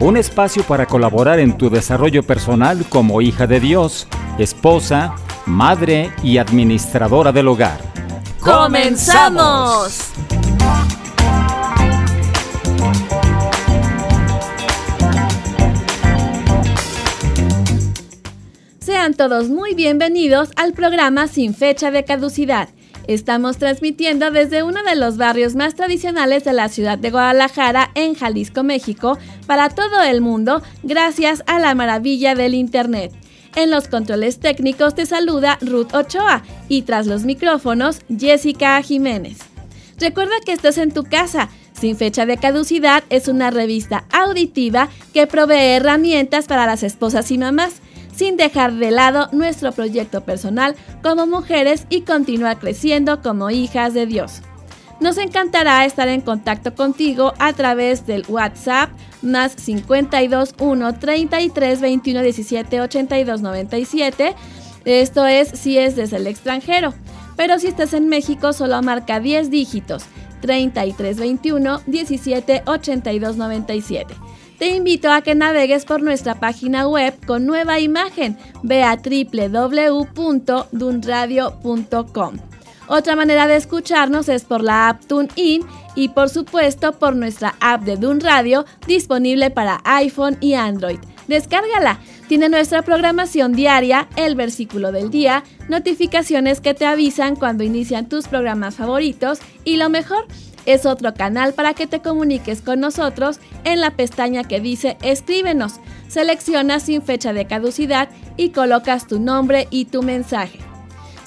un espacio para colaborar en tu desarrollo personal como hija de Dios, esposa, madre y administradora del hogar. ¡Comenzamos! Sean todos muy bienvenidos al programa Sin Fecha de Caducidad. Estamos transmitiendo desde uno de los barrios más tradicionales de la ciudad de Guadalajara, en Jalisco, México, para todo el mundo, gracias a la maravilla del Internet. En los controles técnicos te saluda Ruth Ochoa y tras los micrófonos, Jessica Jiménez. Recuerda que estás en tu casa. Sin fecha de caducidad es una revista auditiva que provee herramientas para las esposas y mamás sin dejar de lado nuestro proyecto personal como mujeres y continuar creciendo como hijas de Dios. Nos encantará estar en contacto contigo a través del WhatsApp más 52 1 33 21 17 82 97. Esto es si es desde el extranjero. Pero si estás en México, solo marca 10 dígitos 33 21 17 82 97 te invito a que navegues por nuestra página web con nueva imagen. Ve www.dunradio.com. Otra manera de escucharnos es por la app TuneIn y por supuesto por nuestra app de Dun Radio disponible para iPhone y Android. Descárgala. Tiene nuestra programación diaria, el versículo del día, notificaciones que te avisan cuando inician tus programas favoritos y lo mejor, es otro canal para que te comuniques con nosotros en la pestaña que dice Escríbenos. Seleccionas sin fecha de caducidad y colocas tu nombre y tu mensaje.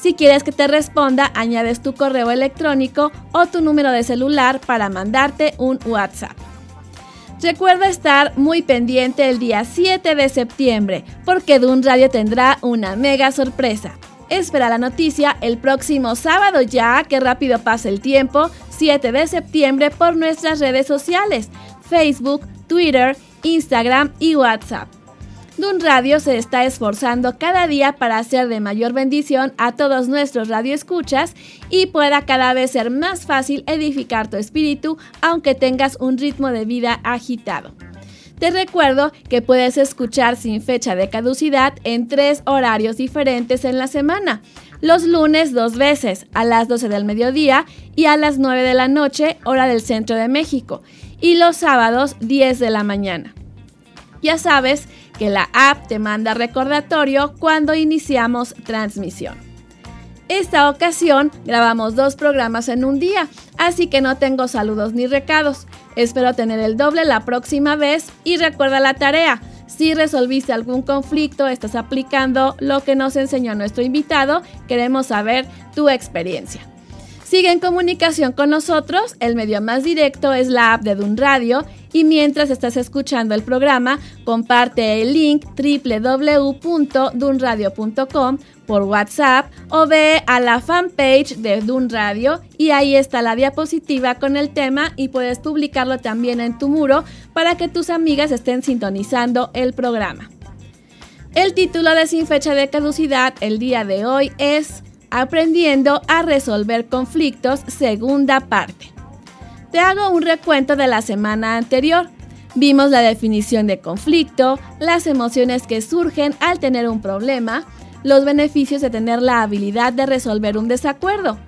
Si quieres que te responda, añades tu correo electrónico o tu número de celular para mandarte un WhatsApp. Recuerda estar muy pendiente el día 7 de septiembre, porque Dun Radio tendrá una mega sorpresa. Espera la noticia el próximo sábado ya, que rápido pasa el tiempo, 7 de septiembre por nuestras redes sociales, Facebook, Twitter, Instagram y WhatsApp. Dun Radio se está esforzando cada día para hacer de mayor bendición a todos nuestros radioescuchas y pueda cada vez ser más fácil edificar tu espíritu aunque tengas un ritmo de vida agitado. Te recuerdo que puedes escuchar sin fecha de caducidad en tres horarios diferentes en la semana. Los lunes dos veces, a las 12 del mediodía y a las 9 de la noche, hora del centro de México. Y los sábados 10 de la mañana. Ya sabes que la app te manda recordatorio cuando iniciamos transmisión. Esta ocasión grabamos dos programas en un día, así que no tengo saludos ni recados. Espero tener el doble la próxima vez y recuerda la tarea si resolviste algún conflicto, estás aplicando lo que nos enseñó nuestro invitado, queremos saber tu experiencia. Sigue en comunicación con nosotros, el medio más directo es la app de Dun Radio y mientras estás escuchando el programa, comparte el link www.dunradio.com por WhatsApp o ve a la fanpage de Dun Radio y ahí está la diapositiva con el tema y puedes publicarlo también en tu muro para que tus amigas estén sintonizando el programa. El título de Sin fecha de caducidad el día de hoy es Aprendiendo a resolver conflictos, segunda parte. Te hago un recuento de la semana anterior. Vimos la definición de conflicto, las emociones que surgen al tener un problema, los beneficios de tener la habilidad de resolver un desacuerdo.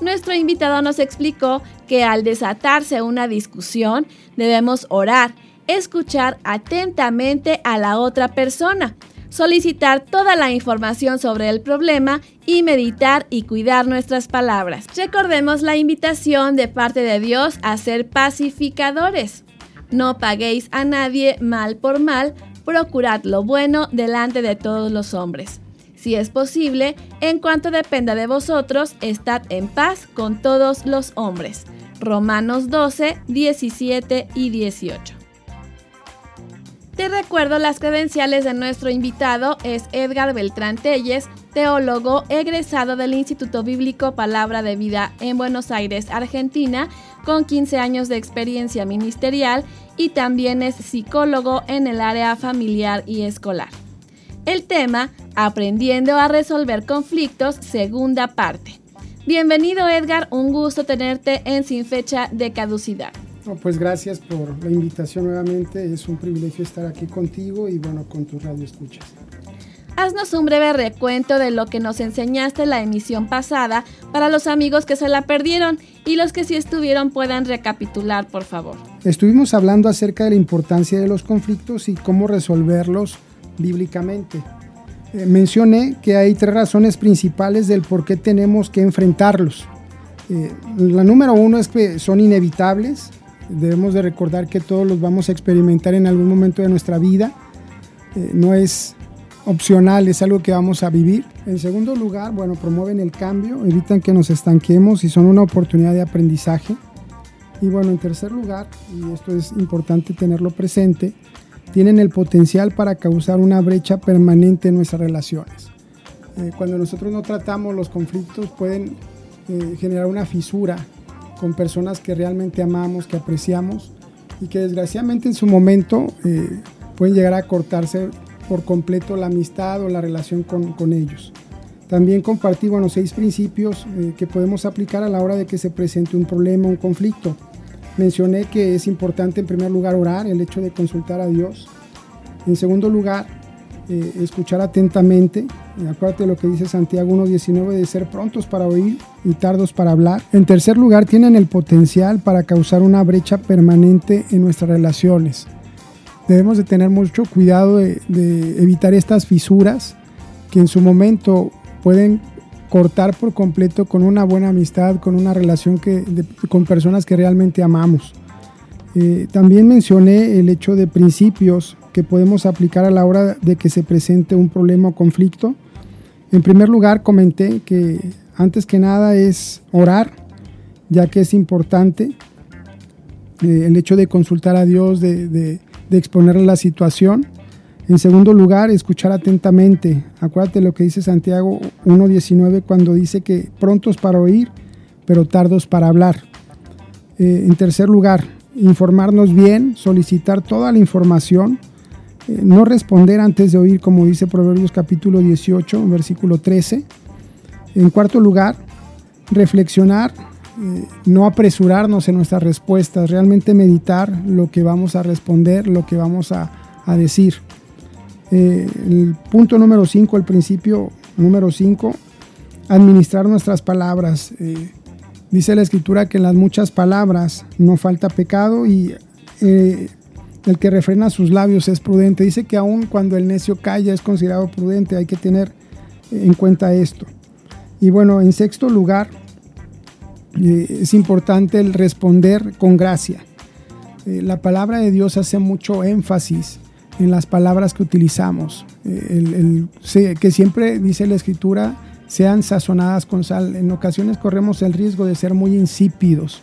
Nuestro invitado nos explicó que al desatarse una discusión debemos orar, escuchar atentamente a la otra persona, solicitar toda la información sobre el problema y meditar y cuidar nuestras palabras. Recordemos la invitación de parte de Dios a ser pacificadores. No paguéis a nadie mal por mal, procurad lo bueno delante de todos los hombres. Si es posible, en cuanto dependa de vosotros, estad en paz con todos los hombres. Romanos 12, 17 y 18. Te recuerdo las credenciales de nuestro invitado es Edgar Beltrán Telles, teólogo egresado del Instituto Bíblico Palabra de Vida en Buenos Aires, Argentina, con 15 años de experiencia ministerial y también es psicólogo en el área familiar y escolar. El tema, Aprendiendo a resolver conflictos, segunda parte. Bienvenido Edgar, un gusto tenerte en Sin Fecha de Caducidad. Pues gracias por la invitación nuevamente, es un privilegio estar aquí contigo y bueno, con tu radio escuchas. Haznos un breve recuento de lo que nos enseñaste en la emisión pasada para los amigos que se la perdieron y los que sí estuvieron puedan recapitular, por favor. Estuvimos hablando acerca de la importancia de los conflictos y cómo resolverlos bíblicamente. Eh, mencioné que hay tres razones principales del por qué tenemos que enfrentarlos. Eh, la número uno es que son inevitables. Debemos de recordar que todos los vamos a experimentar en algún momento de nuestra vida. Eh, no es opcional, es algo que vamos a vivir. En segundo lugar, bueno, promueven el cambio, evitan que nos estanquemos y son una oportunidad de aprendizaje. Y bueno, en tercer lugar, y esto es importante tenerlo presente, tienen el potencial para causar una brecha permanente en nuestras relaciones. Eh, cuando nosotros no tratamos los conflictos pueden eh, generar una fisura con personas que realmente amamos, que apreciamos y que desgraciadamente en su momento eh, pueden llegar a cortarse por completo la amistad o la relación con, ellos. También compartí bueno, seis principios que podemos aplicar a la hora de que se presente un problema, un conflicto. Mencioné que es importante en primer lugar orar, el hecho de consultar a Dios. En segundo lugar, eh, escuchar atentamente. Acuérdate de lo que dice Santiago 1.19 de ser prontos para oír y tardos para hablar. En tercer lugar, tienen el potencial para causar una brecha permanente en nuestras relaciones. Debemos de tener mucho cuidado de, evitar estas fisuras que en su momento pueden cortar por completo con una buena amistad, con una relación que, con personas que realmente amamos. Eh, también mencioné el hecho de principios que podemos aplicar a la hora de que se presente un problema o conflicto. En primer lugar, comenté que antes que nada es orar, ya que es importante eh, el hecho de consultar a Dios, de, exponerle la situación. En segundo lugar, escuchar atentamente. Acuérdate lo que dice Santiago 1.19 cuando dice que prontos para oír, pero tardos para hablar. Eh, en tercer lugar, informarnos bien, solicitar toda la información, eh, no responder antes de oír, como dice Proverbios capítulo 18, versículo 13. En cuarto lugar, reflexionar, eh, no apresurarnos en nuestras respuestas, realmente meditar lo que vamos a responder, lo que vamos a, a decir. Eh, el punto número 5, el principio número 5, administrar nuestras palabras. Dice la escritura que en las muchas palabras no falta pecado y eh, el que refrena sus labios es prudente. Dice que aun cuando el necio calla es considerado prudente, hay que tener en cuenta esto. Y bueno, en sexto lugar, es importante el responder con gracia. la palabra de Dios hace mucho énfasis en las palabras que utilizamos. Eh, que siempre dice la escritura, sean sazonadas con sal. En ocasiones corremos el riesgo de ser muy insípidos.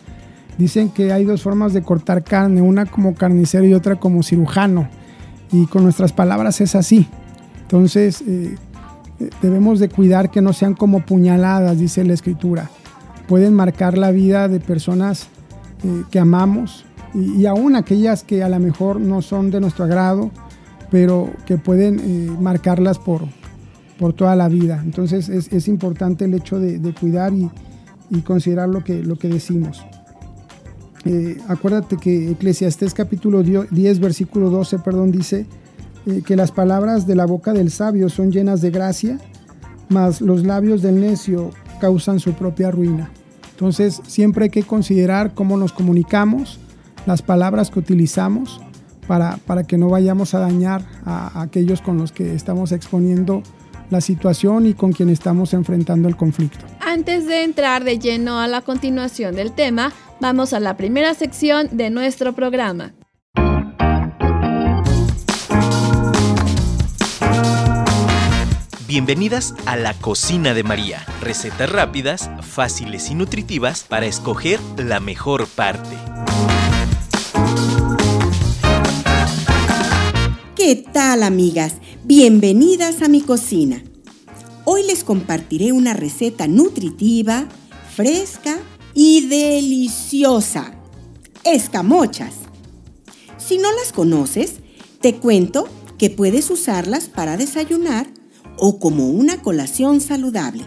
Dicen que hay dos formas de cortar carne, una como carnicero y otra como cirujano. Y con nuestras palabras es así. Entonces eh, eh, debemos de cuidar que no sean como puñaladas, dice la escritura. Pueden marcar la vida de personas que amamos y, y aún aquellas que a lo mejor no son de nuestro agrado pero que pueden eh, marcarlas por, por toda la vida. Entonces es, es importante el hecho de, de cuidar y, y, considerar lo que, lo que decimos. Eh, acuérdate que Eclesiastés capítulo 10, versículo 12, perdón, dice eh, que las palabras de la boca del sabio son llenas de gracia, mas los labios del necio causan su propia ruina. Entonces siempre hay que considerar cómo nos comunicamos, las palabras que utilizamos, para, que no vayamos a dañar a, aquellos con los que estamos exponiendo la situación y con quien estamos enfrentando el conflicto. Antes de entrar de lleno a la continuación del tema, vamos a la primera sección de nuestro programa. Bienvenidas a la cocina de María. Recetas rápidas, fáciles y nutritivas para escoger la mejor parte. ¿Qué tal amigas? Bienvenidas a mi cocina. Hoy les compartiré una receta nutritiva, fresca y deliciosa. Escamochas. Si no las conoces, te cuento que puedes usarlas para desayunar o como una colación saludable.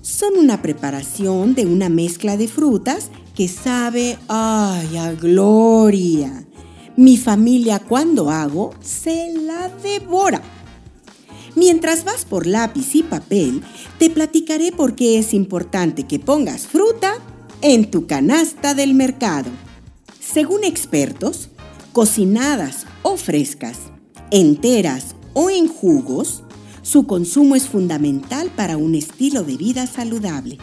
Son una preparación de una mezcla de frutas que sabe, ay, a gloria. Mi familia cuando hago se la devora. Mientras vas por lápiz y papel, te platicaré por qué es importante que pongas fruta en tu canasta del mercado. Según expertos, cocinadas o frescas, enteras o en jugos, su consumo es fundamental para un estilo de vida saludable,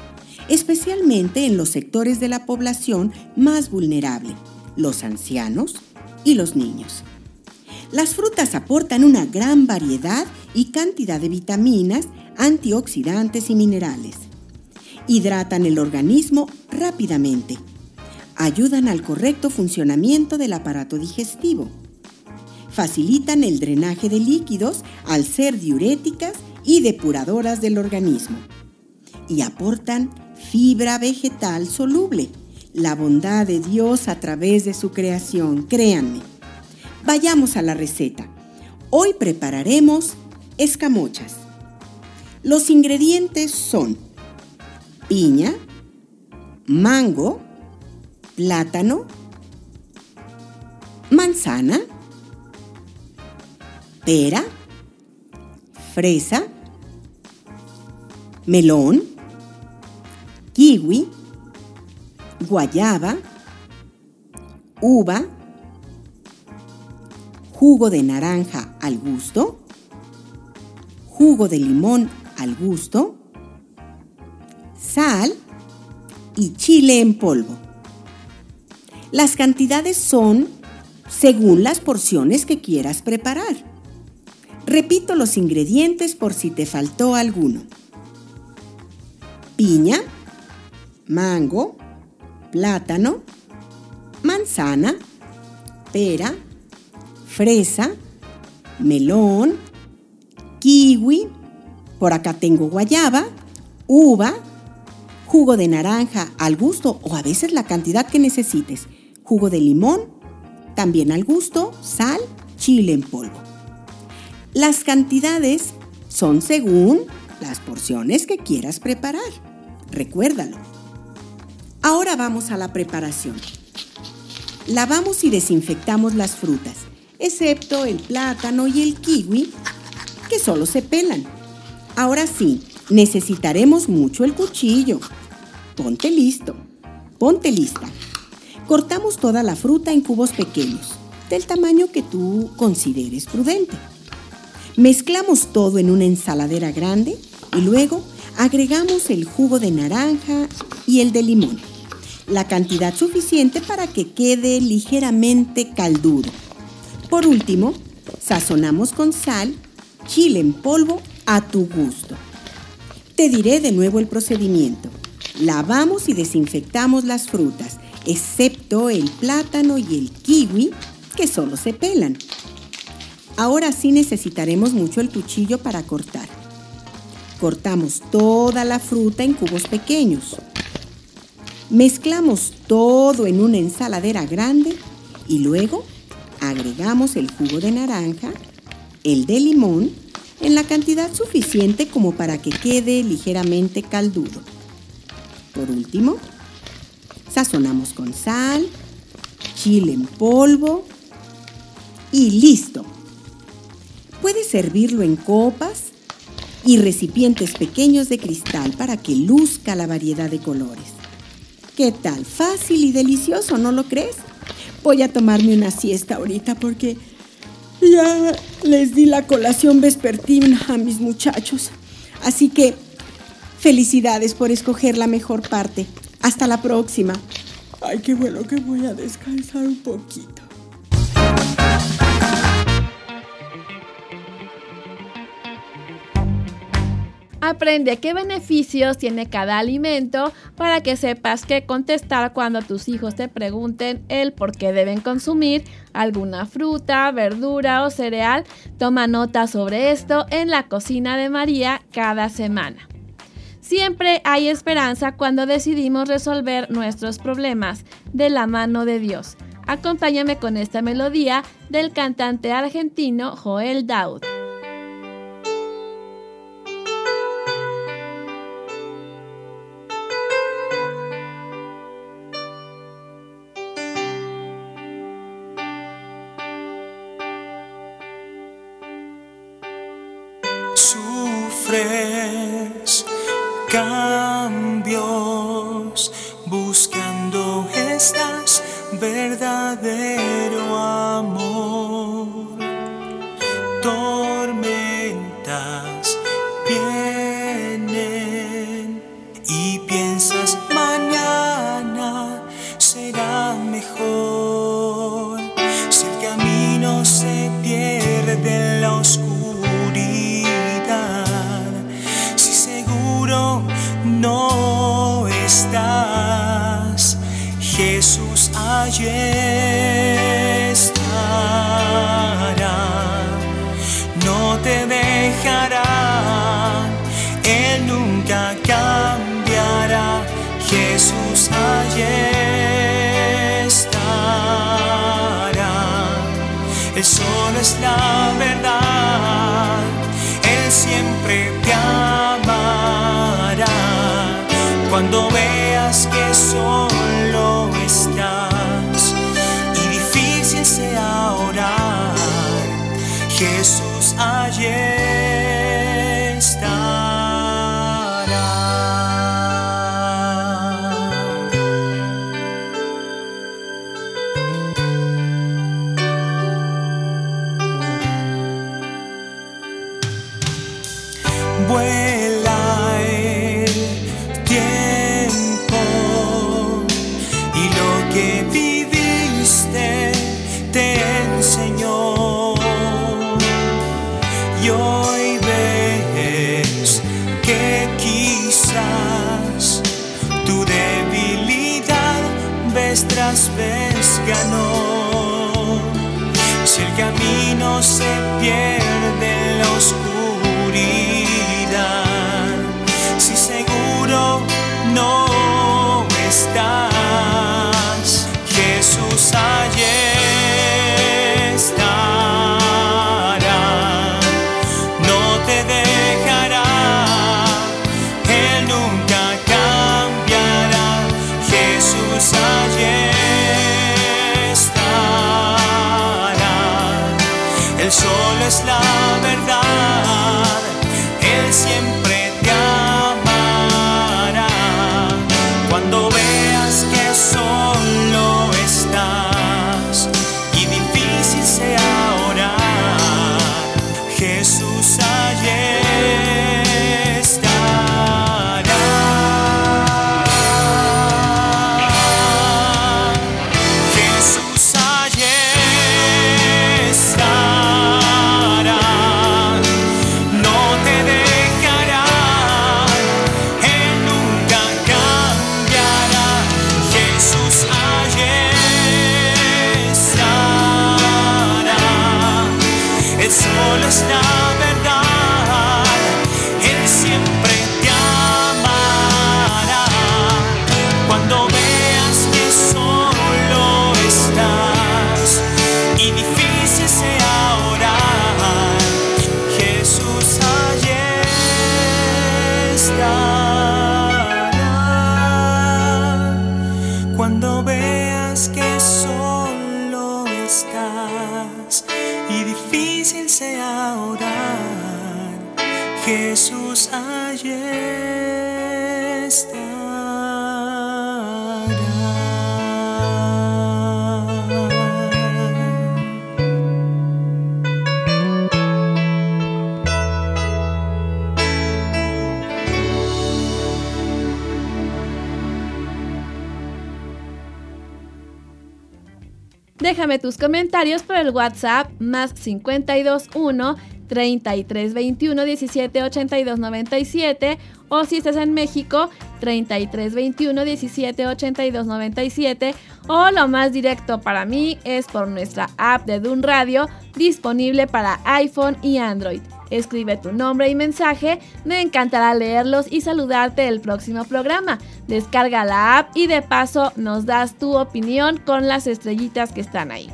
especialmente en los sectores de la población más vulnerable, los ancianos y los niños. Las frutas aportan una gran variedad y cantidad de vitaminas, antioxidantes y minerales. Hidratan el organismo rápidamente. Ayudan al correcto funcionamiento del aparato digestivo. Facilitan el drenaje de líquidos al ser diuréticas y depuradoras del organismo. Y aportan fibra vegetal soluble, la bondad de Dios a través de su creación, créanme. Vayamos a la receta. Hoy prepararemos escamochas. Los ingredientes son piña, mango, plátano, manzana, pera, fresa, melón, kiwi, guayaba, uva, jugo de naranja al gusto, jugo de limón al gusto, sal y chile en polvo. Las cantidades son según las porciones que quieras preparar. Repito los ingredientes por si te faltó alguno. Piña, mango, plátano, manzana, pera, fresa, melón, kiwi, por acá tengo guayaba, uva, jugo de naranja al gusto o a veces la cantidad que necesites, jugo de limón, también al gusto, sal, chile en polvo. Las cantidades son según las porciones que quieras preparar. Recuérdalo. Ahora vamos a la preparación. Lavamos y desinfectamos las frutas, excepto el plátano y el kiwi, que solo se pelan. Ahora sí, necesitaremos mucho el cuchillo. Ponte listo. Ponte lista. Cortamos toda la fruta en cubos pequeños, del tamaño que tú consideres prudente. Mezclamos todo en una ensaladera grande y luego agregamos el jugo de naranja y el de limón. La cantidad suficiente para que quede ligeramente caldudo. Por último, sazonamos con sal, chile en polvo a tu gusto. Te diré de nuevo el procedimiento. Lavamos y desinfectamos las frutas, excepto el plátano y el kiwi, que solo se pelan. Ahora sí necesitaremos mucho el cuchillo para cortar. Cortamos toda la fruta en cubos pequeños. Mezclamos todo en una ensaladera grande y luego agregamos el jugo de naranja, el de limón, en la cantidad suficiente como para que quede ligeramente caldudo. Por último, sazonamos con sal, chile en polvo y listo. Puedes servirlo en copas y recipientes pequeños de cristal para que luzca la variedad de colores. ¿Qué tal? Fácil y delicioso, ¿no lo crees? Voy a tomarme una siesta ahorita porque ya les di la colación vespertina a mis muchachos. Así que felicidades por escoger la mejor parte. Hasta la próxima. Ay, qué bueno que voy a descansar un poquito. Aprende qué beneficios tiene cada alimento para que sepas qué contestar cuando tus hijos te pregunten el por qué deben consumir alguna fruta, verdura o cereal. Toma nota sobre esto en la cocina de María cada semana. Siempre hay esperanza cuando decidimos resolver nuestros problemas de la mano de Dios. Acompáñame con esta melodía del cantante argentino Joel Daud. verdadero. la verdad. Él siempre comentarios por el WhatsApp más 521 3321 1782 97 o si estás en México 3321 1782 97 o lo más directo para mí es por nuestra app de Dun Radio disponible para iPhone y Android. Escribe tu nombre y mensaje, me encantará leerlos y saludarte el próximo programa. Descarga la app y de paso nos das tu opinión con las estrellitas que están ahí.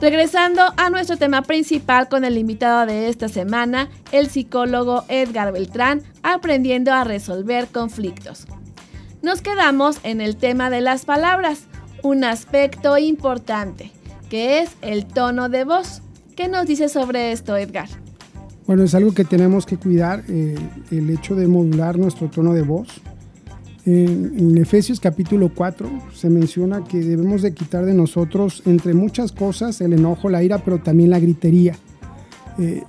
Regresando a nuestro tema principal con el invitado de esta semana, el psicólogo Edgar Beltrán, aprendiendo a resolver conflictos. Nos quedamos en el tema de las palabras, un aspecto importante, que es el tono de voz. ¿Qué nos dice sobre esto, Edgar? Bueno, es algo que tenemos que cuidar, eh, el hecho de modular nuestro tono de voz. En, Efesios capítulo 4 se menciona que debemos de quitar de nosotros, entre muchas cosas, el enojo, la ira, pero también la gritería. Eh,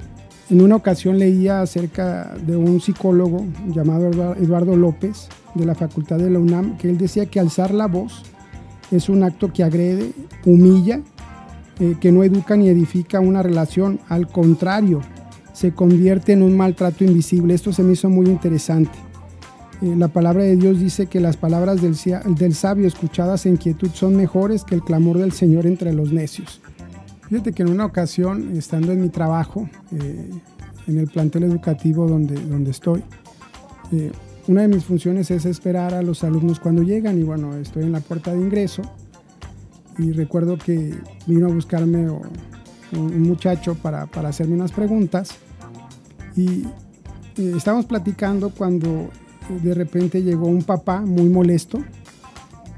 en una ocasión leía acerca de un psicólogo llamado Eduardo López de la Facultad de la UNAM, que él decía que alzar la voz es un acto que agrede, humilla, eh, que no educa ni edifica una relación, al contrario, se convierte en un maltrato invisible. Esto se me hizo muy interesante. Eh, la palabra de Dios dice que las palabras del, sabio escuchadas en quietud son mejores que el clamor del Señor entre los necios. Fíjate que en una ocasión, estando en mi trabajo, eh, en el plantel educativo donde, donde estoy, eh, una de mis funciones es esperar a los alumnos cuando llegan y bueno, estoy en la puerta de ingreso y recuerdo que vino a buscarme un muchacho para, para hacerme unas preguntas y estábamos platicando cuando de repente llegó un papá muy molesto,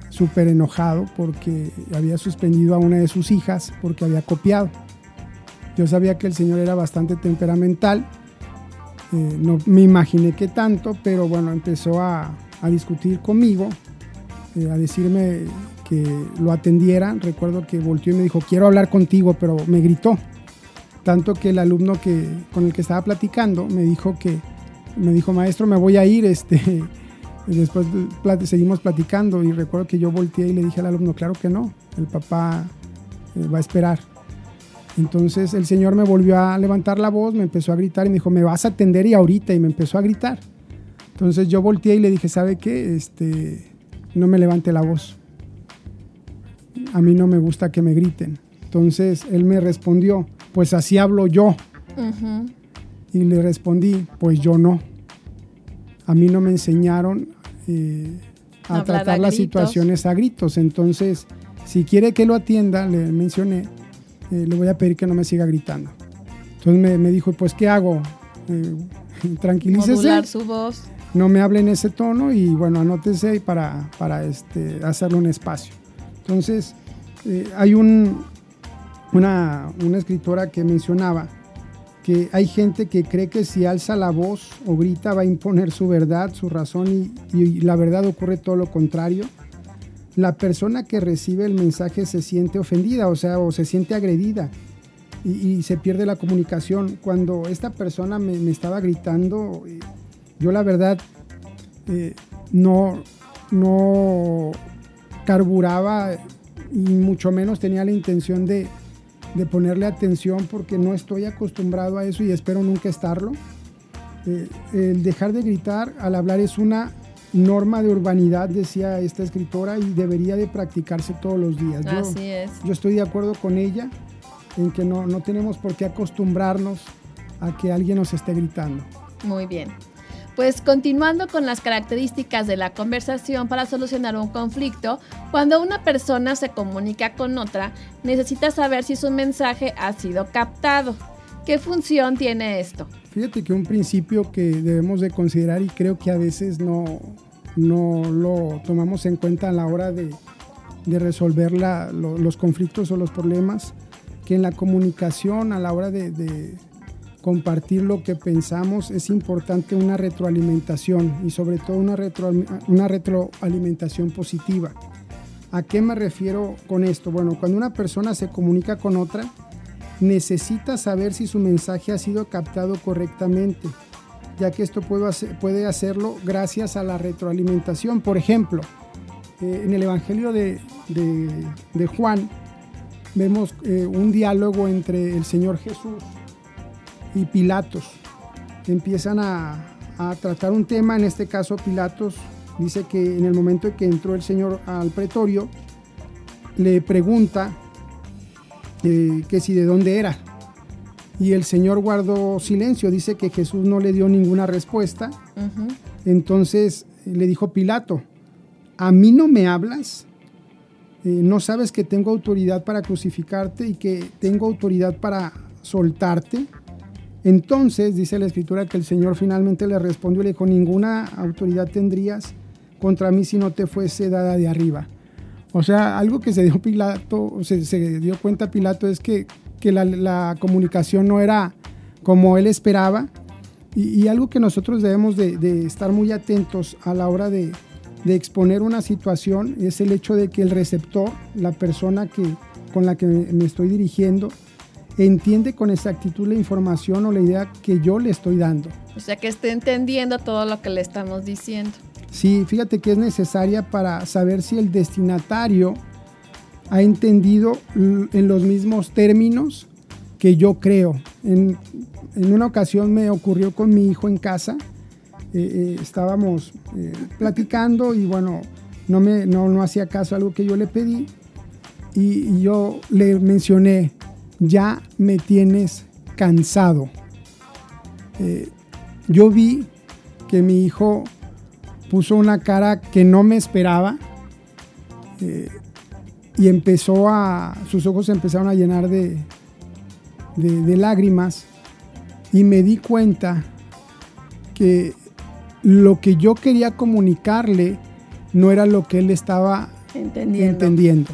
súper enojado porque había suspendido a una de sus hijas porque había copiado. Yo sabía que el señor era bastante temperamental, eh, no me imaginé que tanto, pero bueno, empezó a, discutir conmigo, eh, a decirme que lo atendiera. Recuerdo que volteó y me dijo, quiero hablar contigo, pero me gritó. Tanto que el alumno que, con el que estaba platicando me dijo que me dijo, maestro, me voy a ir, este, después seguimos platicando y recuerdo que yo volteé y le dije al alumno, claro que no, el papá eh, va a esperar. Entonces el señor me volvió a levantar la voz, me empezó a gritar y me dijo, me vas a atender y ahorita, y me empezó a gritar. Entonces yo volteé y le dije, ¿sabe qué? Este, no me levante la voz. A mí no me gusta que me griten. Entonces él me respondió, pues así hablo yo. Y le respondí, pues yo no. A mí no me enseñaron eh, a tratar las situaciones a gritos. Entonces, si quiere que lo atienda, le mencioné, eh, le voy a pedir que no me siga gritando. Entonces me, dijo, pues ¿qué hago? Eh, tranquilícese. su voz. No me hable en ese tono y bueno, anótese para, para este, hacerle un espacio. Entonces, hay un, una, una escritora que mencionaba que hay gente que cree que si alza la voz o grita va a imponer su verdad, su razón y, la verdad ocurre todo lo contrario. La persona que recibe el mensaje se siente ofendida, o sea, o se siente agredida y, se pierde la comunicación. Cuando esta persona me, estaba gritando, yo la verdad eh, no, no carburaba y mucho menos tenía la intención de, de ponerle atención porque no estoy acostumbrado a eso y espero nunca estarlo. Eh, el dejar de gritar al hablar es una norma de urbanidad, decía esta escritora, y debería de practicarse todos los días. Así es. Yo estoy de acuerdo con ella en que no, no tenemos por qué acostumbrarnos a que alguien nos esté gritando. Muy bien. Pues continuando con las características de la conversación para solucionar un conflicto, cuando una persona se comunica con otra, necesita saber si su mensaje ha sido captado. ¿Qué función tiene esto? Fíjate que un principio que debemos de considerar y creo que a veces no, no lo tomamos en cuenta a la hora de, resolver los conflictos o los problemas, que en la comunicación a la hora de compartir lo que pensamos, es importante una retroalimentación y sobre todo una, retroalimentación positiva. ¿A qué me refiero con esto? Bueno, cuando una persona se comunica con otra, necesita saber si su mensaje ha sido captado correctamente, ya que esto puede, hacerlo gracias a la retroalimentación. Por ejemplo, eh, en el Evangelio de, Juan vemos eh, un diálogo entre el Señor Jesús y Pilatos. Empiezan a, tratar un tema, en este caso Pilatos dice que en el momento en que entró el Señor al pretorio, le pregunta eh, que si de dónde era. Y el Señor guardó silencio, dice que Jesús no le dio ninguna respuesta. Entonces le dijo Pilato, ¿a mí no me hablas? Eh, ¿No sabes que tengo autoridad para crucificarte y que tengo autoridad para soltarte? Entonces dice la escritura que el Señor finalmente le respondió y le dijo, ninguna autoridad tendrías contra mí si no te fuese dada de arriba. O sea, algo que se dio Pilato, se, se dio cuenta Pilato es que, que la, comunicación no era como él esperaba y, algo que nosotros debemos de, estar muy atentos a la hora de, de, exponer una situación es el hecho de que el receptor, la persona que, con la que me estoy dirigiendo, entiende con exactitud la información o la idea que yo le estoy dando. O sea, que esté entendiendo todo lo que le estamos diciendo. Sí, fíjate que es necesaria para saber si el destinatario ha entendido en los mismos términos que yo creo. En, una ocasión me ocurrió con mi hijo en casa. Eh, eh, estábamos eh, platicando y bueno, no, me, no, hacía caso a algo que yo le pedí. y yo le mencioné, ya me tienes cansado. Eh, yo vi que mi hijo puso una cara que no me esperaba eh, y empezó a, sus ojos empezaron a llenar de, de, lágrimas y me di cuenta que lo que yo quería comunicarle no era lo que él estaba entendiendo.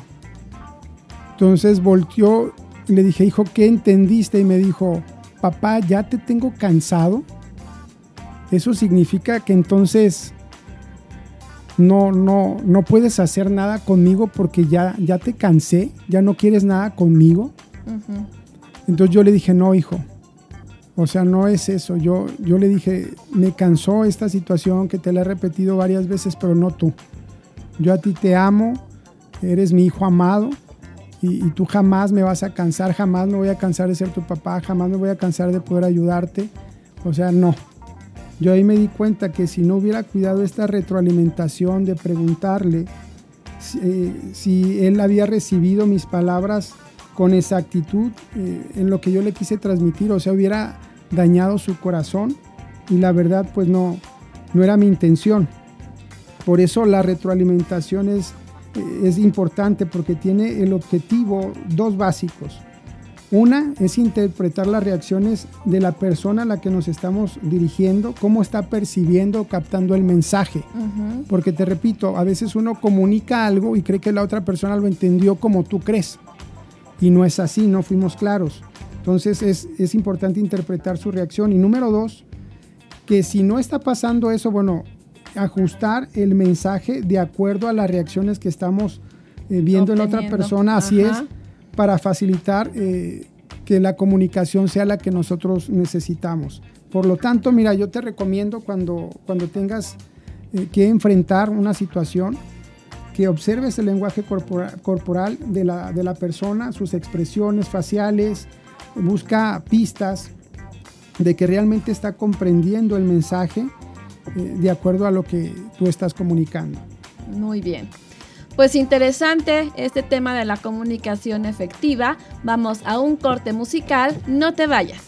Entonces volteó le dije, hijo, ¿qué entendiste? Y me dijo, papá, ya te tengo cansado. Eso significa que entonces no, no, no puedes hacer nada conmigo porque ya, ya te cansé, ya no quieres nada conmigo. Entonces yo le dije, no, hijo. O sea, no es eso. Yo, yo le dije, me cansó esta situación que te la he repetido varias veces, pero no tú. Yo a ti te amo, eres mi hijo amado y, tú jamás me vas a cansar, jamás me voy a cansar de ser tu papá, jamás me voy a cansar de poder ayudarte. O sea, no. Yo ahí me di cuenta que si no hubiera cuidado esta retroalimentación de preguntarle si, eh, él había recibido mis palabras con exactitud eh, en lo que yo le quise transmitir, o sea, hubiera dañado su corazón y la verdad pues no, no era mi intención. Por eso la retroalimentación es es importante porque tiene el objetivo dos básicos. Una es interpretar las reacciones de la persona a la que nos estamos dirigiendo, cómo está percibiendo o captando el mensaje. Porque te repito, a veces uno comunica algo y cree que la otra persona lo entendió como tú crees. Y no es así, no fuimos claros. Entonces es, es importante interpretar su reacción. Y número dos, que si no está pasando eso, bueno, ajustar el mensaje de acuerdo a las reacciones que estamos eh, viendo en otra persona, así es, para facilitar eh, que la comunicación sea la que nosotros necesitamos. Por lo tanto, mira, yo te recomiendo cuando, cuando tengas eh, que enfrentar una situación, que observes el lenguaje corporal, de, la, de la persona, sus expresiones faciales, busca pistas de que realmente está comprendiendo el mensaje de acuerdo a lo que tú estás comunicando. Muy bien. Pues interesante este tema de la comunicación efectiva. Vamos a un corte musical. No te vayas.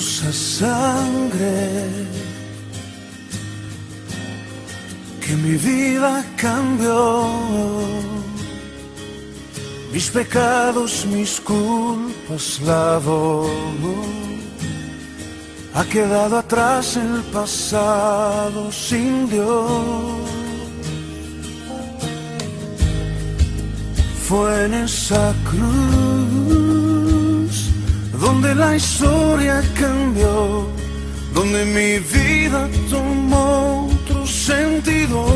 Preciosa sangre que mi vida cambió. Mis pecados, mis culpas lavó. Ha quedado atrás el pasado sin Dios. Fue en esa cruz donde la historia cambió, donde mi vida tomó otro sentido,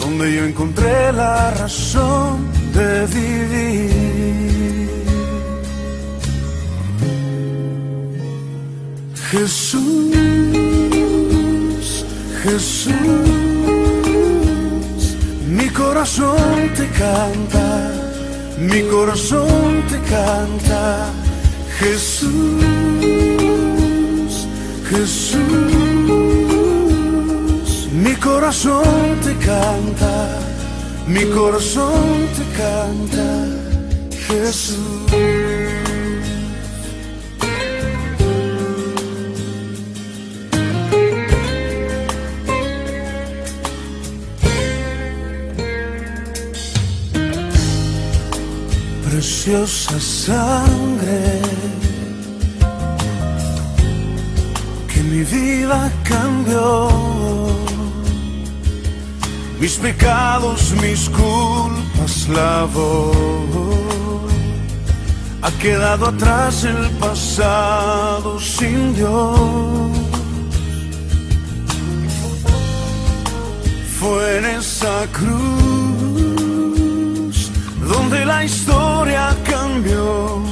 donde yo encontré la razón de vivir. Jesús, Jesús, mi corazón te canta, mi corazón te canta. Jesús, Jesús, mi corazón te canta, mi corazón te canta, Jesús. Preciosa sangre que mi vida cambió. Mis pecados, mis culpas lavó. Ha quedado atrás el pasado sin Dios. Fue en esa cruz donde la historia cambió,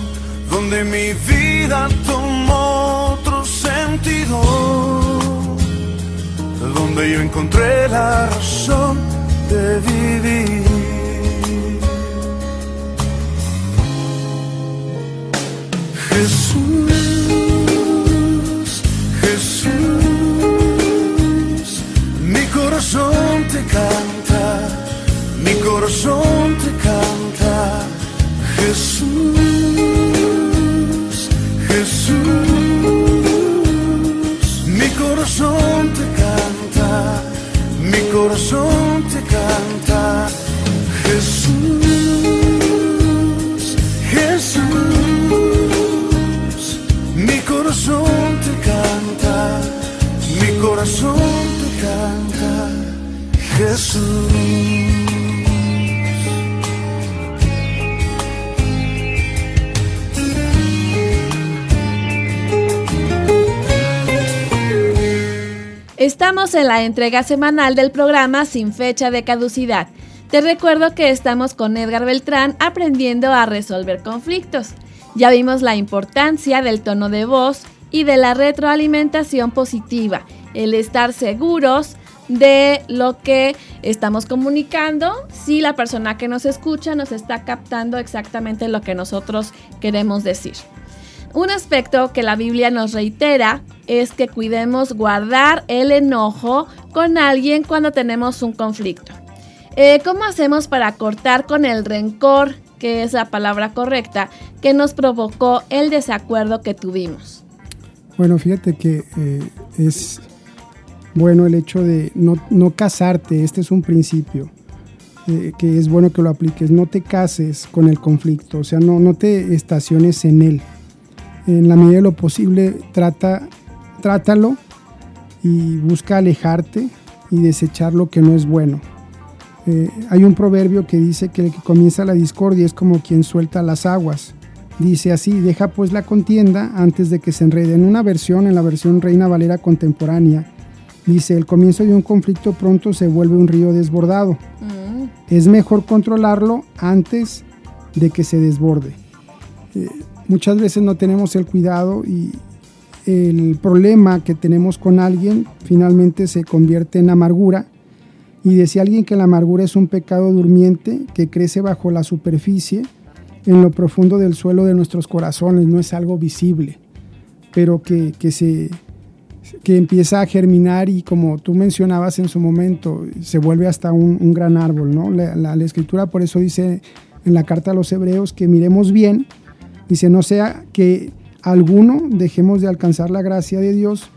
donde mi vida tomó otro sentido, donde yo encontré la razón de vivir. Jesús, Jesús, mi corazón te canta, mi corazón te canta. Jesús, Jesús, mi corazón te canta, mi corazón te canta. Jesús, Jesús, mi corazón te canta, mi corazón te canta. Jesús. Estamos en la entrega semanal del programa Sin fecha de caducidad. Te recuerdo que estamos con Edgar Beltrán aprendiendo a resolver conflictos. Ya vimos la importancia del tono de voz y de la retroalimentación positiva, el estar seguros de lo que estamos comunicando, si la persona que nos escucha nos está captando exactamente lo que nosotros queremos decir. Un aspecto que la Biblia nos reitera es que cuidemos guardar el enojo con alguien cuando tenemos un conflicto. Eh, ¿Cómo hacemos para cortar con el rencor, que es la palabra correcta, que nos provocó el desacuerdo que tuvimos? Bueno, fíjate que eh, es bueno el hecho de no, no casarte, este es un principio. eh, que es bueno que lo apliques, no te cases con el conflicto, o sea, no, no te estaciones en él. En la medida de lo posible, trata, trátalo y busca alejarte y desechar lo que no es bueno. Eh, hay un proverbio que dice que el que comienza la discordia es como quien suelta las aguas. Dice así, deja pues la contienda antes de que se enrede. En una versión, en la versión Reina Valera contemporánea, dice, el comienzo de un conflicto pronto se vuelve un río desbordado. Es mejor controlarlo antes de que se desborde. Eh, muchas veces no tenemos el cuidado y el problema que tenemos con alguien finalmente se convierte en amargura. Y decía alguien que la amargura es un pecado durmiente que crece bajo la superficie, en lo profundo del suelo de nuestros corazones, no es algo visible, pero que, que se, que empieza a germinar y como tú mencionabas en su momento, se vuelve hasta un, gran árbol. ¿no? La escritura por eso dice en la carta a los hebreos que miremos bien, dice, no sea que alguno dejemos de alcanzar la gracia de Dios,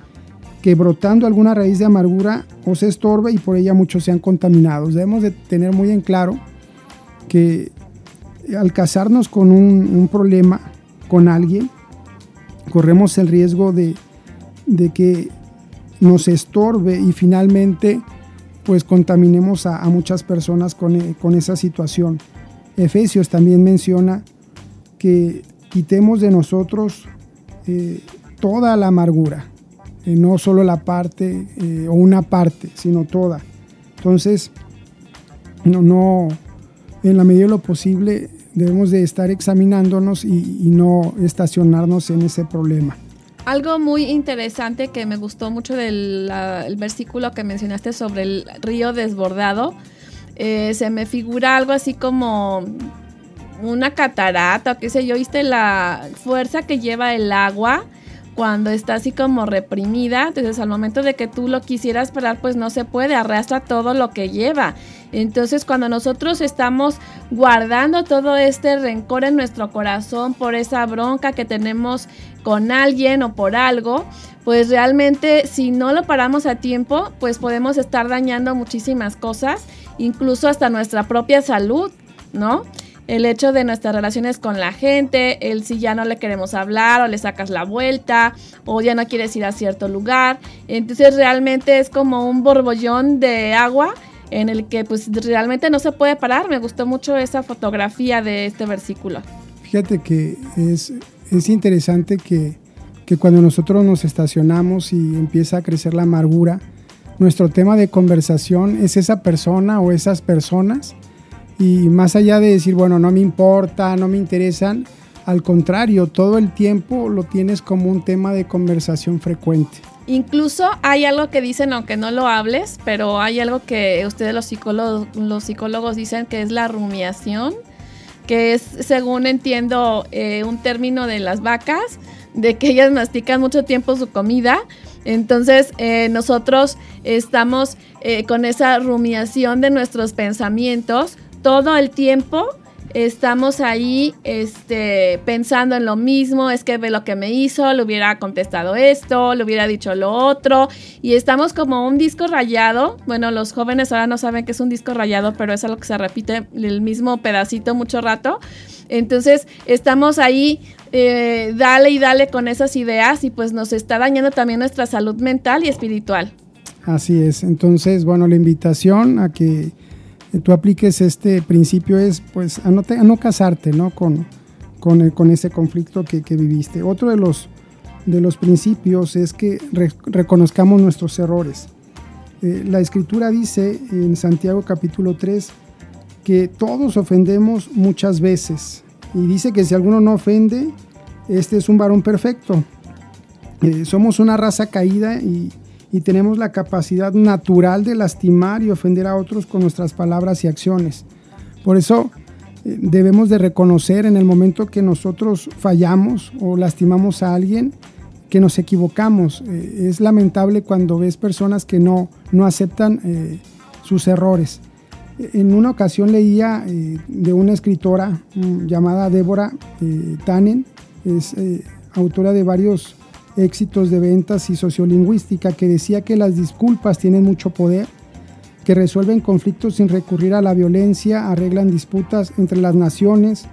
que brotando alguna raíz de amargura os estorbe y por ella muchos sean contaminados. Debemos de tener muy en claro que al casarnos con un, problema, con alguien, corremos el riesgo de, de que nos estorbe y finalmente pues contaminemos a, a muchas personas con, eh, con, esa situación. Efesios también menciona que quitemos de nosotros eh, toda la amargura, eh, no solo la parte eh, o una parte, sino toda. Entonces, no, no, en la medida de lo posible debemos de estar examinándonos y, no estacionarnos en ese problema. Algo muy interesante que me gustó mucho del versículo que mencionaste sobre el río desbordado, se me figura algo así como una catarata qué sé yo, viste la fuerza que lleva el agua cuando está así como reprimida, entonces al momento de que tú lo quisieras parar, pues no se puede, arrastra todo lo que lleva. Entonces cuando nosotros estamos guardando todo este rencor en nuestro corazón por esa bronca que tenemos con alguien o por algo, pues realmente si no lo paramos a tiempo, pues podemos estar dañando muchísimas cosas, incluso hasta nuestra propia salud, ¿no? El hecho de nuestras relaciones con la gente, el si ya no le queremos hablar o le sacas la vuelta o ya no quieres ir a cierto lugar. Entonces realmente es como un borbollón de agua en el que pues realmente no se puede parar. Me gustó mucho esa fotografía de este versículo. Fíjate que es, es interesante que, que cuando nosotros nos estacionamos y empieza a crecer la amargura, nuestro tema de conversación es esa persona o esas personas y más allá de decir, bueno, no me importa, no me interesan, al contrario, todo el tiempo lo tienes como un tema de conversación frecuente. Incluso hay algo que dicen, aunque no lo hables, pero hay algo que ustedes los psicólogos, los psicólogos dicen que es la rumiación, que es, según entiendo, eh, un término de las vacas, de que ellas mastican mucho tiempo su comida. Entonces eh, nosotros estamos eh, con esa rumiación de nuestros pensamientos todo el tiempo estamos ahí este, pensando en lo mismo, es que ve lo que me hizo, le hubiera contestado esto, le hubiera dicho lo otro, y estamos como un disco rayado. Bueno, los jóvenes ahora no saben que es un disco rayado, pero es algo que se repite el mismo pedacito mucho rato. Entonces estamos ahí, eh, dale y dale con esas ideas y pues nos está dañando también nuestra salud mental y espiritual. Así es, entonces, bueno, la invitación a que tú apliques este principio es pues a no, casarte ¿no? Con, con, con, ese conflicto que, viviste. Otro de los, de los principios es que reconozcamos nuestros errores. Eh, la escritura dice en Santiago capítulo 3 que todos ofendemos muchas veces y dice que si alguno no ofende, este es un varón perfecto. Eh, somos una raza caída y, y tenemos la capacidad natural de lastimar y ofender a otros con nuestras palabras y acciones. Por eso eh, debemos de reconocer en el momento que nosotros fallamos o lastimamos a alguien que nos equivocamos. Eh, es lamentable cuando ves personas que no, no aceptan eh, sus errores. En una ocasión leía de una escritora mm, llamada Débora Tannen, es autora de varios éxitos de ventas y sociolingüística que decía que las disculpas tienen mucho poder, que resuelven conflictos sin recurrir a la violencia, arreglan disputas entre las naciones,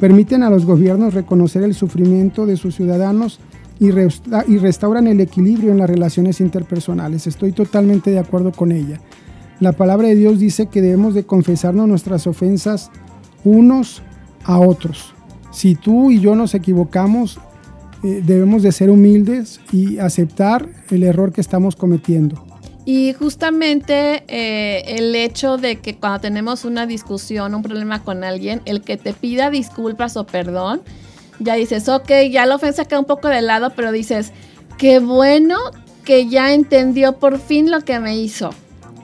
permiten a los gobiernos reconocer el sufrimiento de sus ciudadanos y, restauran el equilibrio en las relaciones interpersonales. Estoy totalmente de acuerdo con ella. La palabra de Dios dice que debemos de confesarnos nuestras ofensas unos a otros. Si tú y yo nos equivocamos, eh, debemos de ser humildes y aceptar el error que estamos cometiendo. Y justamente eh, el hecho de que cuando tenemos una discusión, un problema con alguien, el que te pida disculpas o perdón, ya dices, ok, ya la ofensa queda un poco de lado, pero dices, qué bueno que ya entendió por fin lo que me hizo.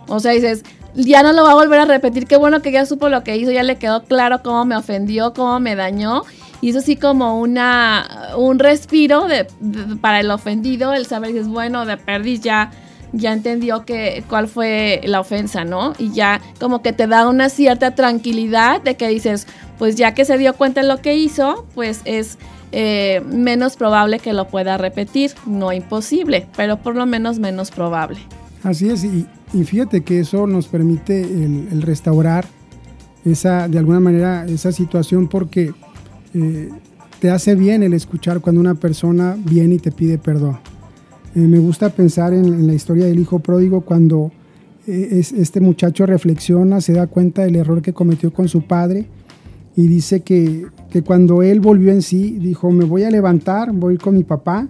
O sea, dices, ya no lo va a volver a repetir, qué bueno que ya supo lo que hizo, ya le quedó claro cómo me ofendió, cómo me dañó y eso sí como una, un respiro de, para el ofendido, el saber que es bueno, de perdiz ya, ya entendió que, cuál fue la ofensa, ¿no? Y ya como que te da una cierta tranquilidad de que dices, pues ya que se dio cuenta de lo que hizo, pues es eh, menos probable que lo pueda repetir. No imposible, pero por lo menos menos probable. Así es, y, fíjate que eso nos permite el, restaurar esa, de alguna manera, esa situación porque eh, te hace bien el escuchar cuando una persona viene y te pide perdón. Eh, me gusta pensar en, la historia del hijo pródigo cuando eh, este muchacho reflexiona, se da cuenta del error que cometió con su padre y dice que, que, cuando él volvió en sí, dijo, me voy a levantar, voy con mi papá,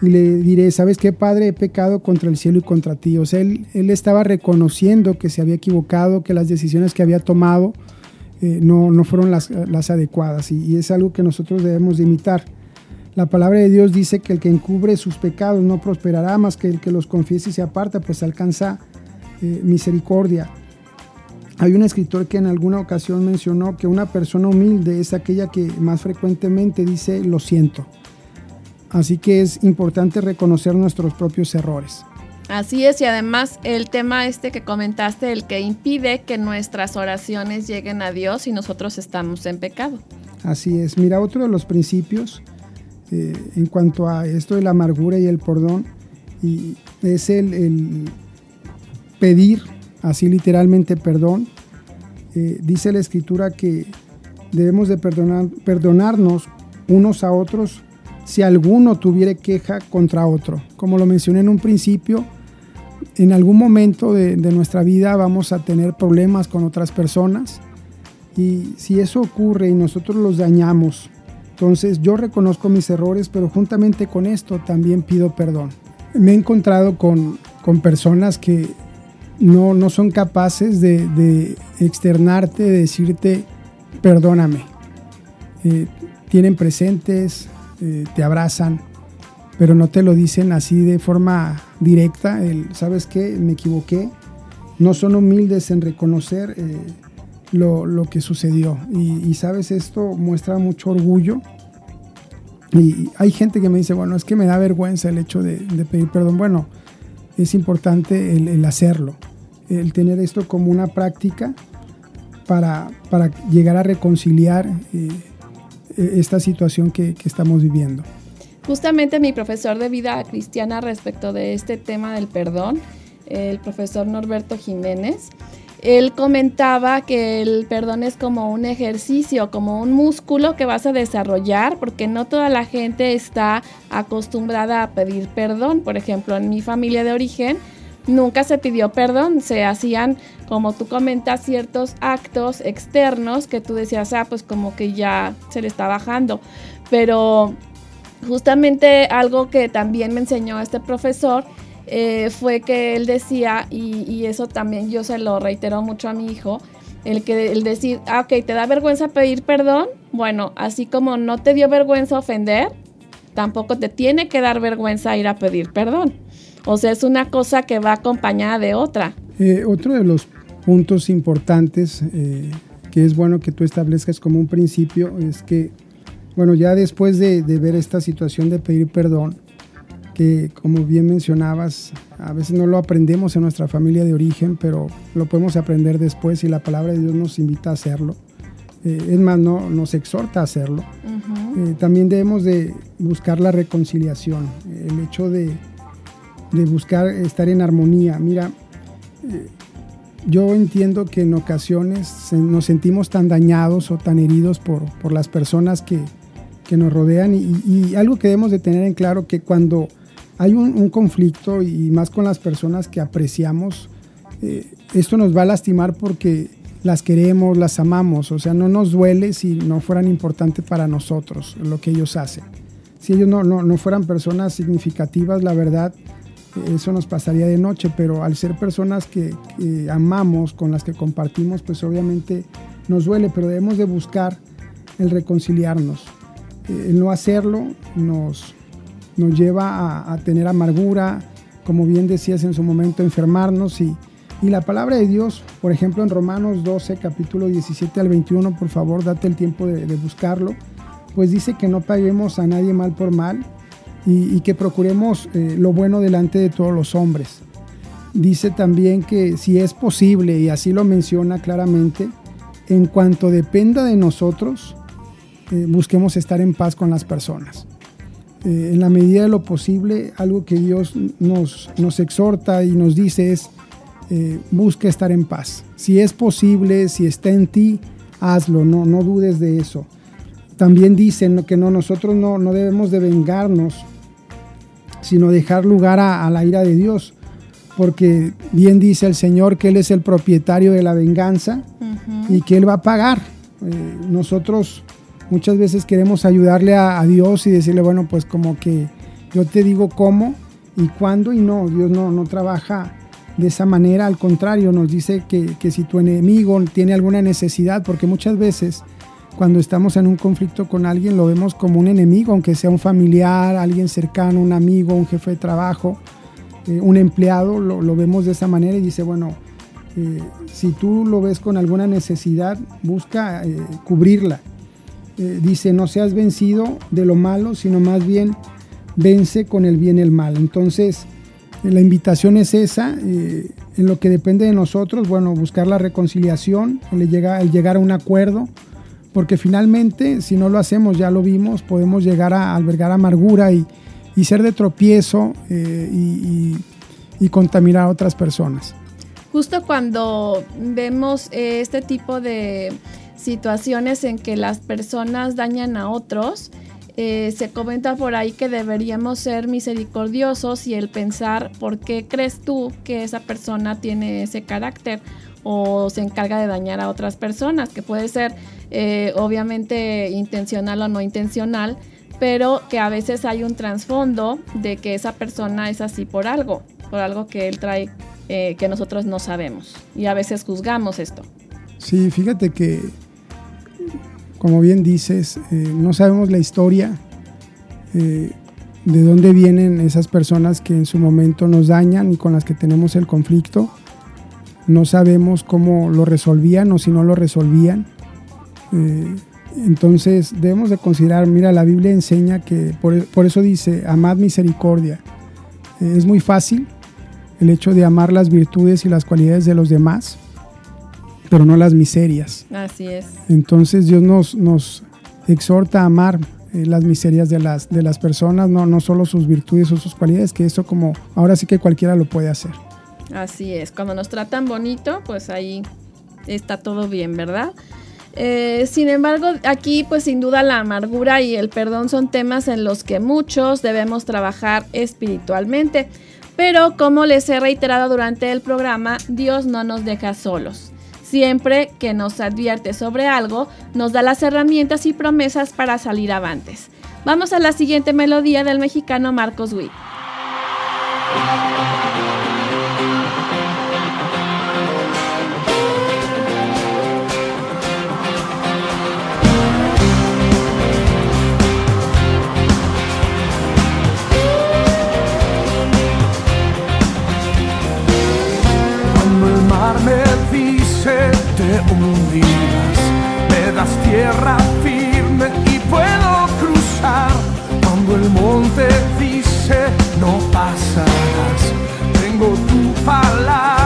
y le diré, ¿sabes qué, Padre? He pecado contra el cielo y contra ti. O sea, él, él estaba reconociendo que se había equivocado, que las decisiones que había tomado eh, no, no, fueron las, las adecuadas y, es algo que nosotros debemos de imitar. La palabra de Dios dice que el que encubre sus pecados no prosperará, más que el que los confiese y se aparta, pues alcanza eh, misericordia. Hay un escritor que en alguna ocasión mencionó que una persona humilde es aquella que más frecuentemente dice lo siento. Así que es importante reconocer nuestros propios errores. Así es, y además el tema este que comentaste, el que impide que nuestras oraciones lleguen a Dios y nosotros estamos en pecado. Así es. Mira, otro de los principios eh, en cuanto a esto de la amargura y el perdón, y es el, el pedir, así literalmente perdón. Eh, dice la escritura que debemos de perdonar, perdonarnos unos a otros si alguno tuviera queja contra otro. Como lo mencioné en un principio, en algún momento de, nuestra vida vamos a tener problemas con otras personas y si eso ocurre y nosotros los dañamos, entonces yo reconozco mis errores, pero juntamente con esto también pido perdón. Me he encontrado con, con personas que no, no son capaces de, de, externarte, de decirte perdóname. Eh, tienen presentes, eh, te abrazan, pero no te lo dicen así de forma directa, el, ¿sabes qué? Me equivoqué. No son humildes en reconocer eh, lo, lo, que sucedió. Y, sabes, esto muestra mucho orgullo. Y hay gente que me dice, bueno, es que me da vergüenza el hecho de, pedir perdón. Bueno, es importante el, hacerlo, el tener esto como una práctica para, para llegar a reconciliar eh, esta situación que estamos viviendo. Justamente mi profesor de vida cristiana respecto de este tema del perdón, el profesor Norberto Jiménez, él comentaba que el perdón es como un ejercicio, como un músculo que vas a desarrollar, porque no toda la gente está acostumbrada a pedir perdón. Por ejemplo, en mi familia de origen nunca se pidió perdón, se hacían, como tú comentas, ciertos actos externos que tú decías, ah, pues como que ya se le está bajando. Pero justamente algo que también me enseñó este profesor eh, fue que él decía, y, eso también yo se lo reitero mucho a mi hijo, el que el decir, ah, ok, ¿te da vergüenza pedir perdón? Bueno, así como no te dio vergüenza ofender, tampoco te tiene que dar vergüenza ir a pedir perdón. O sea, es una cosa que va acompañada de otra. Eh, otro de los puntos importantes eh, que es bueno que tú establezcas como un principio es que bueno, ya después de, de, ver esta situación de pedir perdón, que como bien mencionabas, a veces no lo aprendemos en nuestra familia de origen, pero lo podemos aprender después y la palabra de Dios nos invita a hacerlo. Eh, es más, no, nos exhorta a hacerlo. Uh -huh. eh, también debemos de buscar la reconciliación, el hecho de, de buscar estar en armonía. Mira, eh, yo entiendo que en ocasiones nos sentimos tan dañados o tan heridos por, por las personas que, que nos rodean y, algo que debemos de tener en claro que cuando hay un, conflicto y más con las personas que apreciamos, eh, esto nos va a lastimar porque las queremos, las amamos, o sea, no nos duele si no fueran importantes para nosotros lo que ellos hacen. Si ellos no, no, no fueran personas significativas, la verdad, eso nos pasaría de noche, pero al ser personas que, que amamos, con las que compartimos, pues obviamente nos duele, pero debemos de buscar el reconciliarnos el no hacerlo nos, nos lleva a, tener amargura, como bien decías en su momento, enfermarnos y, y, la palabra de Dios, por ejemplo en Romanos 12, capítulo 17 al 21, por favor date el tiempo de, buscarlo, pues dice que no paguemos a nadie mal por mal y, y que procuremos eh, lo bueno delante de todos los hombres. Dice también que si es posible, y así lo menciona claramente, en cuanto dependa de nosotros, eh, busquemos estar en paz con las personas. Eh, en la medida de lo posible, algo que Dios nos, nos exhorta y nos dice es, eh, busca estar en paz. Si es posible, si está en ti, hazlo, no, no dudes de eso. También dicen que no, nosotros no, no debemos de vengarnos, sino dejar lugar a, a la ira de Dios, porque bien dice el Señor que Él es el propietario de la venganza uh -huh. y que Él va a pagar. Eh, nosotros muchas veces queremos ayudarle a, Dios y decirle, bueno, pues como que yo te digo cómo y cuándo y no, Dios no, no trabaja de esa manera, al contrario, nos dice que, que si tu enemigo tiene alguna necesidad, porque muchas veces cuando estamos en un conflicto con alguien lo vemos como un enemigo, aunque sea un familiar, alguien cercano, un amigo, un jefe de trabajo, eh, un empleado, lo, lo, vemos de esa manera y dice, bueno, eh, si tú lo ves con alguna necesidad, busca eh, cubrirla. Eh, dice, no seas vencido de lo malo, sino más bien vence con el bien el mal. Entonces, la invitación es esa, en lo que depende de nosotros, bueno, buscar la reconciliación, el llegar, llegar a un acuerdo, porque finalmente, si no lo hacemos, ya lo vimos, podemos llegar a albergar amargura y, y ser de tropiezo eh, y, contaminar a otras personas. Justo cuando vemos este tipo de situaciones en que las personas dañan a otros, eh, se comenta por ahí que deberíamos ser misericordiosos y el pensar por qué crees tú que esa persona tiene ese carácter o se encarga de dañar a otras personas, que puede ser eh, obviamente intencional o no intencional, pero que a veces hay un trasfondo de que esa persona es así por algo, por algo que él trae eh, que nosotros no sabemos y a veces juzgamos esto. Sí, fíjate que, como bien dices, eh, no sabemos la historia eh, de dónde vienen esas personas que en su momento nos dañan y con las que tenemos el conflicto. No sabemos cómo lo resolvían o si no lo resolvían. Eh, entonces debemos de considerar, mira, la Biblia enseña que, por, por eso dice, amad misericordia. Es muy fácil el hecho de amar las virtudes y las cualidades de los demás, pero no las miserias. Así es. Entonces Dios nos, nos exhorta a amar eh, las miserias de las, de las personas, no, no solo sus virtudes o sus cualidades, que eso como ahora sí que cualquiera lo puede hacer. Así es, cuando nos tratan bonito, pues ahí está todo bien, ¿verdad? Eh, sin embargo, aquí pues sin duda la amargura y el perdón son temas en los que muchos debemos trabajar espiritualmente. Pero como les he reiterado durante el programa, Dios no nos deja solos. Siempre que nos advierte sobre algo, nos da las herramientas y promesas para salir avantes. Vamos a la siguiente melodía del mexicano Marcos Witt. Te hundirás, me das tierra firme y puedo cruzar. Cuando el monte dice no pasarás, tengo tu palabra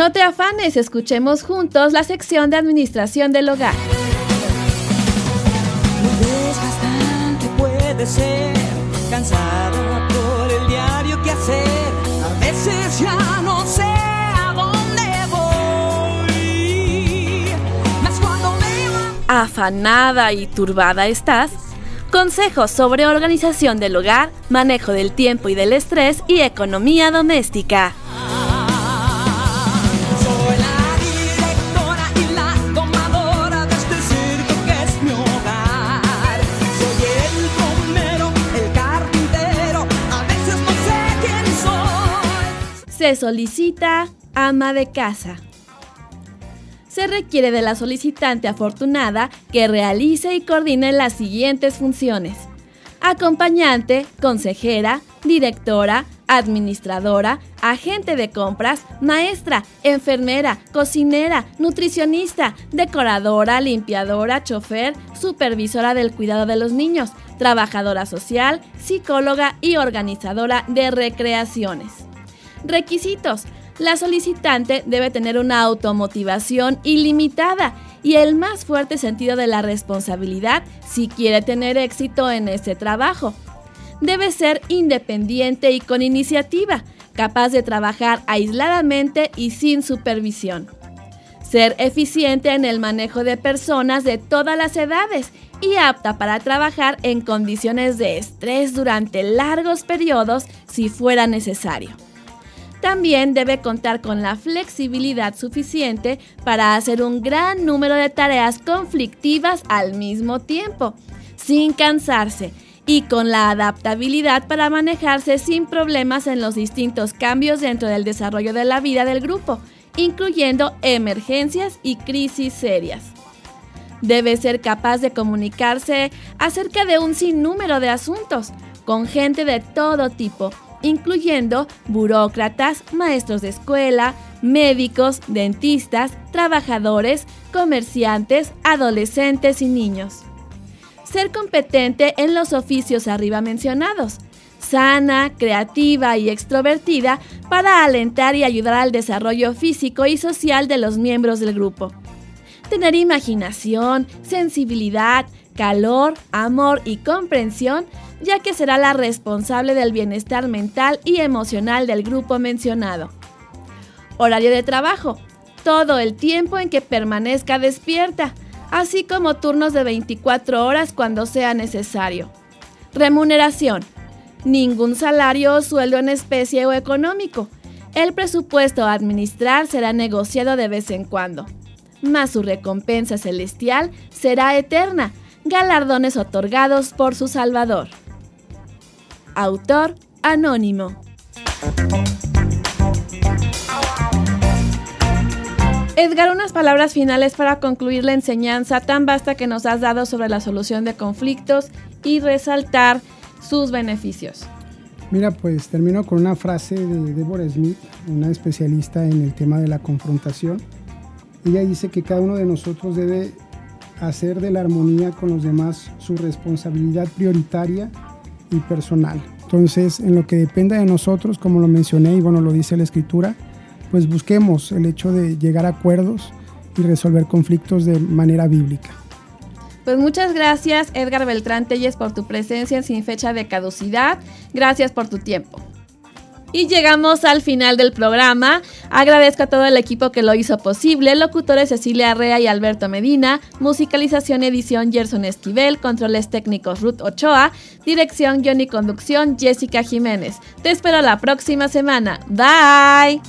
No te afanes, escuchemos juntos la sección de administración del hogar. Muy desgastante puede ser, cansada por el diario que hacer. A veces ya no sé a dónde voy. Mas cuando me va- Afanada y turbada estás. Consejos sobre organización del hogar, manejo del tiempo y del estrés y economía doméstica. Se solicita ama de casa. Se requiere de la solicitante afortunada que realice y coordine las siguientes funciones. Acompañante, consejera, directora, administradora, agente de compras, maestra, enfermera, cocinera, nutricionista, decoradora, limpiadora, chofer, supervisora del cuidado de los niños, trabajadora social, psicóloga y organizadora de recreaciones. Requisitos. La solicitante debe tener una automotivación ilimitada y el más fuerte sentido de la responsabilidad si quiere tener éxito en este trabajo. Debe ser independiente y con iniciativa, capaz de trabajar aisladamente y sin supervisión. ser eficiente en el manejo de personas de todas las edades y apta para trabajar en condiciones de estrés durante largos periodos si fuera necesario. También debe contar con la flexibilidad suficiente para hacer un gran número de tareas conflictivas al mismo tiempo, sin cansarse, y con la adaptabilidad para manejarse sin problemas en los distintos cambios dentro del desarrollo de la vida del grupo, incluyendo emergencias y crisis serias. Debe ser capaz de comunicarse acerca de un sinnúmero de asuntos con gente de todo tipo, incluyendo burócratas, maestros de escuela, médicos, dentistas, trabajadores, comerciantes, adolescentes y niños. Ser competente en los oficios arriba mencionados. Sana, creativa y extrovertida para alentar y ayudar al desarrollo físico y social de los miembros del grupo. Tener imaginación, sensibilidad, calor, amor y comprensión, ya que será la responsable del bienestar mental y emocional del grupo mencionado. Horario de trabajo. Todo el tiempo en que permanezca despierta, así como turnos de 24 horas cuando sea necesario. Remuneración. Ningún salario o sueldo en especie o económico. El presupuesto a administrar será negociado de vez en cuando. Mas su recompensa celestial será eterna, galardones otorgados por su Salvador. Autor anónimo. Edgar, unas palabras finales para concluir la enseñanza tan vasta que nos has dado sobre la solución de conflictos y resaltar sus beneficios. Mira, pues termino con una frase de Deborah Smith, una especialista en el tema de la confrontación. Ella dice que cada uno de nosotros debe hacer de la armonía con los demás su responsabilidad prioritaria y personal. Entonces, en lo que dependa de nosotros, como lo mencioné y bueno, lo dice la escritura, pues busquemos el hecho de llegar a acuerdos y resolver conflictos de manera bíblica. Pues muchas gracias Edgar Beltrán Telles por tu presencia sin fecha de caducidad. Gracias por tu tiempo. Y llegamos al final del programa. Agradezco a todo el equipo que lo hizo posible. Locutores Cecilia Arrea y Alberto Medina. Musicalización, edición Gerson Esquivel. Controles técnicos Ruth Ochoa. Dirección, guion y conducción Jessica Jiménez. Te espero la próxima semana. Bye.